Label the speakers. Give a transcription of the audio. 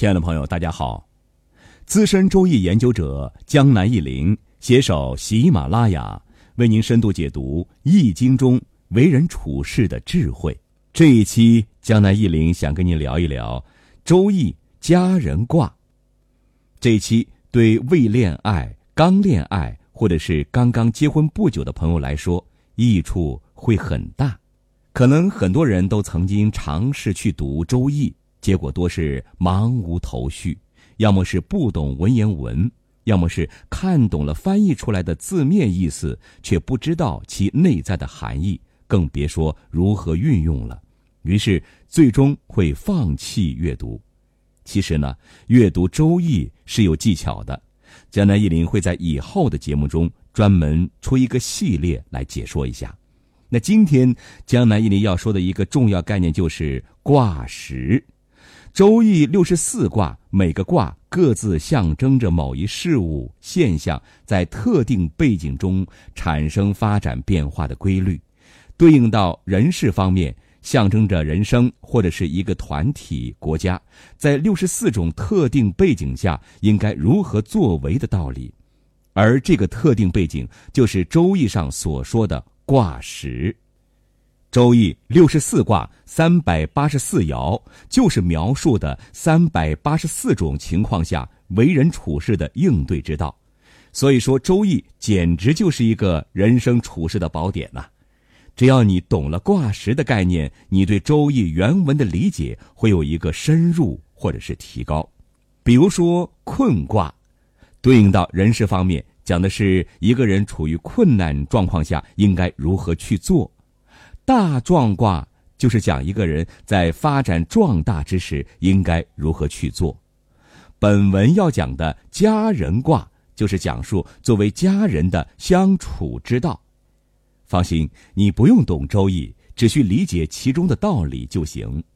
Speaker 1: 亲爱的朋友，大家好！资深周易研究者江南一林携手喜马拉雅，为您深度解读《易经》中为人处事的智慧。这一期，江南一林想跟您聊一聊周易家人卦。这一期对未恋爱、刚恋爱或者是刚刚结婚不久的朋友来说，益处会很大。可能很多人都曾经尝试去读周易，结果多是茫无头绪，要么是不懂文言文，要么是看懂了翻译出来的字面意思，却不知道其内在的含义，更别说如何运用了。于是最终会放弃阅读。其实呢，阅读周易是有技巧的，江南一林会在以后的节目中专门出一个系列来解说一下。那今天江南一林要说的一个重要概念就是卦时。周易六十四卦，每个卦各自象征着某一事物现象在特定背景中产生发展变化的规律，对应到人事方面，象征着人生或者是一个团体、国家在六十四种特定背景下应该如何作为的道理，而这个特定背景就是周易上所说的。卦时，周易六十四卦三百八十四爻，就是描述的三百八十四种情况下为人处事的应对之道。所以说，周易简直就是一个人生处事的宝典呐！只要你懂了卦时的概念，你对周易原文的理解会有一个深入或者是提高。比如说困卦，对应到人事方面。讲的是一个人处于困难状况下应该如何去做，大壮卦就是讲一个人在发展壮大之时应该如何去做。本文要讲的家人卦就是讲述作为家人的相处之道。放心，你不用懂周易，只需理解其中的道理就行。